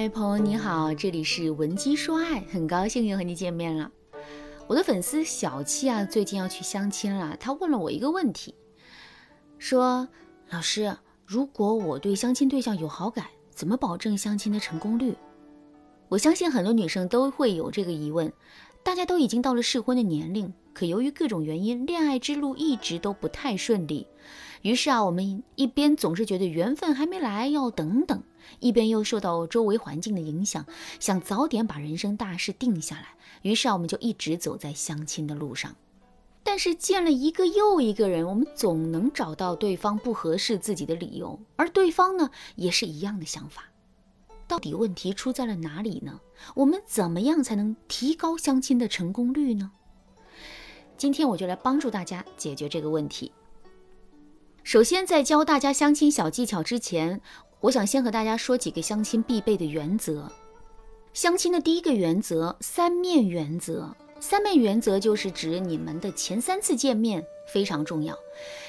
嗨，朋友你好，这里是文姬说爱，很高兴又和你见面了。我的粉丝小七啊，最近要去相亲了，他问了我一个问题，说：“老师，如果我对相亲对象有好感，怎么保证相亲的成功率？”我相信很多女生都会有这个疑问，大家都已经到了适婚的年龄，可由于各种原因，恋爱之路一直都不太顺利。于是啊，我们一边总是觉得缘分还没来，要等等；一边又受到周围环境的影响，想早点把人生大事定下来。于是啊，我们就一直走在相亲的路上。但是见了一个又一个人，我们总能找到对方不合适自己的理由，而对方呢，也是一样的想法。到底问题出在了哪里呢？我们怎么样才能提高相亲的成功率呢？今天我就来帮助大家解决这个问题。首先，在教大家相亲小技巧之前，我想先和大家说几个相亲必备的原则。相亲的第一个原则——三面原则。三面原则就是指你们的前三次见面非常重要。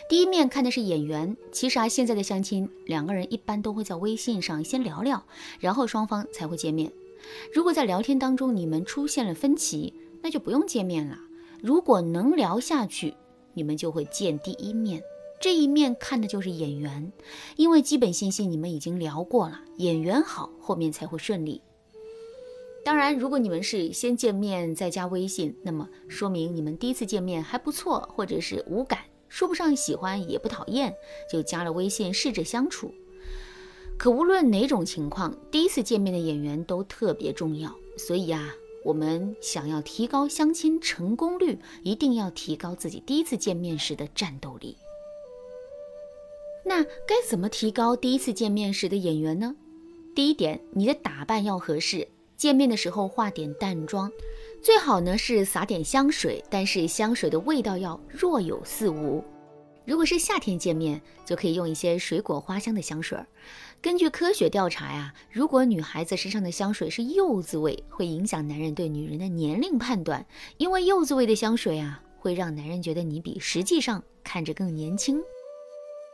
第一面看的是眼缘，其实啊，现在的相亲两个人一般都会在微信上先聊聊，然后双方才会见面。如果在聊天当中你们出现了分歧，那就不用见面了。如果能聊下去，你们就会见第一面。这一面看的就是眼缘，因为基本信息你们已经聊过了，眼缘好，后面才会顺利。当然，如果你们是先见面再加微信，那么说明你们第一次见面还不错，或者是无感，说不上喜欢也不讨厌，就加了微信试着相处。可无论哪种情况，第一次见面的演员都特别重要，所以啊，我们想要提高相亲成功率，一定要提高自己第一次见面时的战斗力。那该怎么提高第一次见面时的演员呢？第一点，你的打扮要合适，见面的时候化点淡妆，最好呢是撒点香水，但是香水的味道要若有似无。如果是夏天见面，就可以用一些水果花香的香水。根据科学调查呀，如果女孩子身上的香水是柚子味，会影响男人对女人的年龄判断，因为柚子味的香水啊，会让男人觉得你比实际上看着更年轻。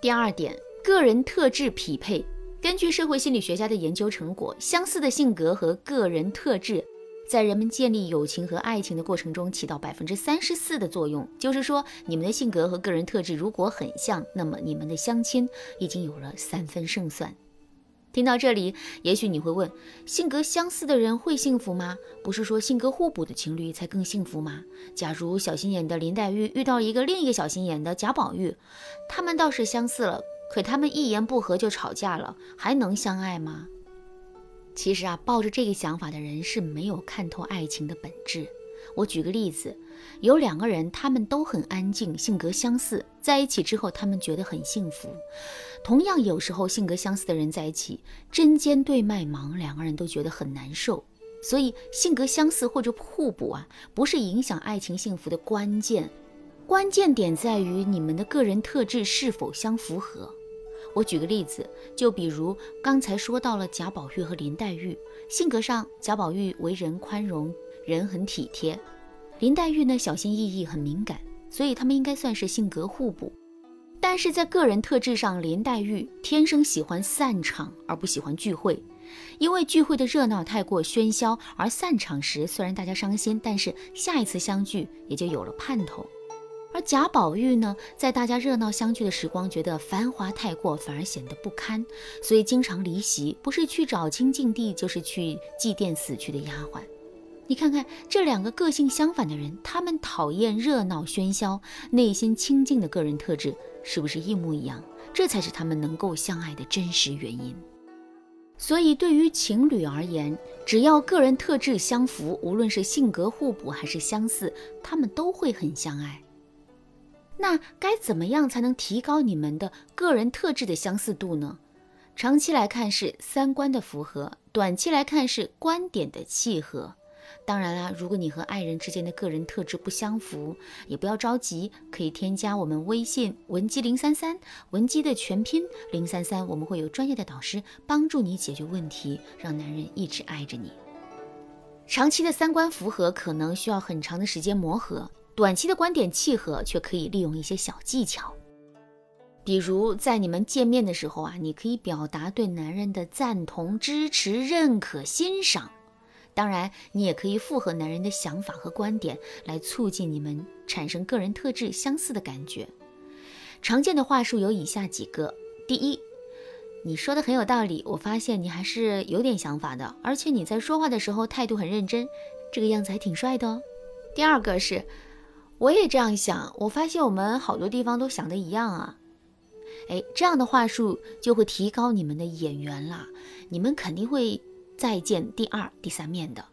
第二点，个人特质匹配。根据社会心理学家的研究成果，相似的性格和个人特质，在人们建立友情和爱情的过程中起到百分之三十四的作用。就是说，你们的性格和个人特质如果很像，那么你们的相亲已经有了三分胜算。听到这里，也许你会问：性格相似的人会幸福吗？不是说性格互补的情侣才更幸福吗？假如小心眼的林黛玉遇到一个另一个小心眼的贾宝玉，他们倒是相似了，可他们一言不合就吵架了，还能相爱吗？其实啊，抱着这个想法的人是没有看透爱情的本质。我举个例子，有两个人，他们都很安静，性格相似，在一起之后，他们觉得很幸福。同样，有时候性格相似的人在一起，针尖对麦芒，两个人都觉得很难受。所以，性格相似或者互补啊，不是影响爱情幸福的关键，关键点在于你们的个人特质是否相符合。我举个例子，就比如刚才说到了贾宝玉和林黛玉，性格上，贾宝玉为人宽容。人很体贴，林黛玉呢小心翼翼，很敏感，所以他们应该算是性格互补。但是在个人特质上，林黛玉天生喜欢散场而不喜欢聚会，因为聚会的热闹太过喧嚣，而散场时虽然大家伤心，但是下一次相聚也就有了盼头。而贾宝玉呢，在大家热闹相聚的时光，觉得繁华太过，反而显得不堪，所以经常离席，不是去找清净地，就是去祭奠死去的丫鬟。你看看这两个个性相反的人，他们讨厌热闹喧嚣，内心清静的个人特质是不是一模一样？这才是他们能够相爱的真实原因。所以，对于情侣而言，只要个人特质相符，无论是性格互补还是相似，他们都会很相爱。那该怎么样才能提高你们的个人特质的相似度呢？长期来看是三观的符合，短期来看是观点的契合。当然啦，如果你和爱人之间的个人特质不相符，也不要着急，可以添加我们微信文姬零三三，文姬的全拼零三三，我们会有专业的导师帮助你解决问题，让男人一直爱着你。长期的三观符合可能需要很长的时间磨合，短期的观点契合却可以利用一些小技巧。比如在你们见面的时候啊，你可以表达对男人的赞同、支持、认可、欣赏。当然，你也可以附和男人的想法和观点，来促进你们产生个人特质相似的感觉。常见的话术有以下几个：第一，你说的很有道理，我发现你还是有点想法的，而且你在说话的时候态度很认真，这个样子还挺帅的哦。第二个是，我也这样想，我发现我们好多地方都想的一样啊。哎，这样的话术就会提高你们的眼缘了，你们肯定会再见第二、第三面的。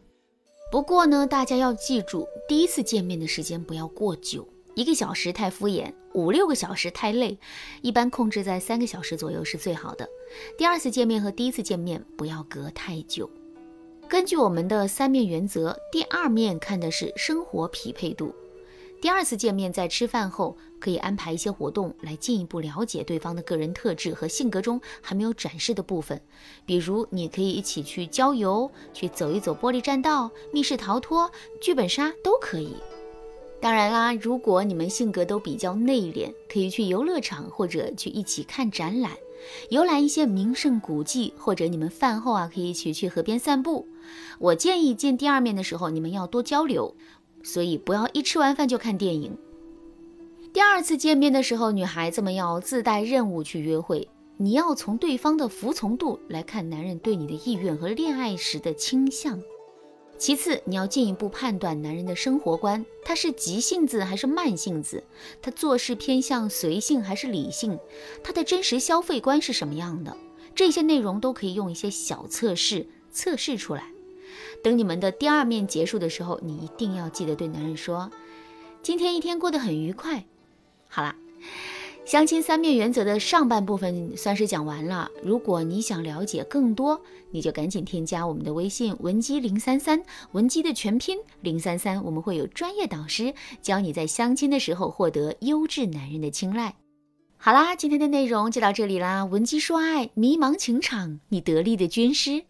不过呢，大家要记住，第一次见面的时间不要过久，一个小时太敷衍，五六个小时太累，一般控制在三个小时左右是最好的。第二次见面和第一次见面不要隔太久。根据我们的三面原则，第二面看的是生活匹配度。第二次见面，在吃饭后可以安排一些活动，来进一步了解对方的个人特质和性格中还没有展示的部分。比如，你可以一起去郊游，去走一走玻璃栈道、密室逃脱、剧本杀都可以。当然啦，如果你们性格都比较内敛，可以去游乐场或者去一起看展览，游览一些名胜古迹，或者你们饭后啊可以一起去河边散步。我建议见第二面的时候，你们要多交流。所以不要一吃完饭就看电影。第二次见面的时候，女孩子们要自带任务去约会。你要从对方的服从度来看男人对你的意愿和恋爱时的倾向。其次，你要进一步判断男人的生活观，他是急性子还是慢性子？他做事偏向随性还是理性？他的真实消费观是什么样的？这些内容都可以用一些小测试测试出来。等你们的第二面结束的时候，你一定要记得对男人说：“今天一天过得很愉快。”好啦，相亲三面原则的上半部分算是讲完了。如果你想了解更多，你就赶紧添加我们的微信文姬零三三，文姬的全拼零三三，我们会有专业导师教你在相亲的时候获得优质男人的青睐。好啦，今天的内容就到这里啦，文姬说爱，迷茫情场，你得力的军师。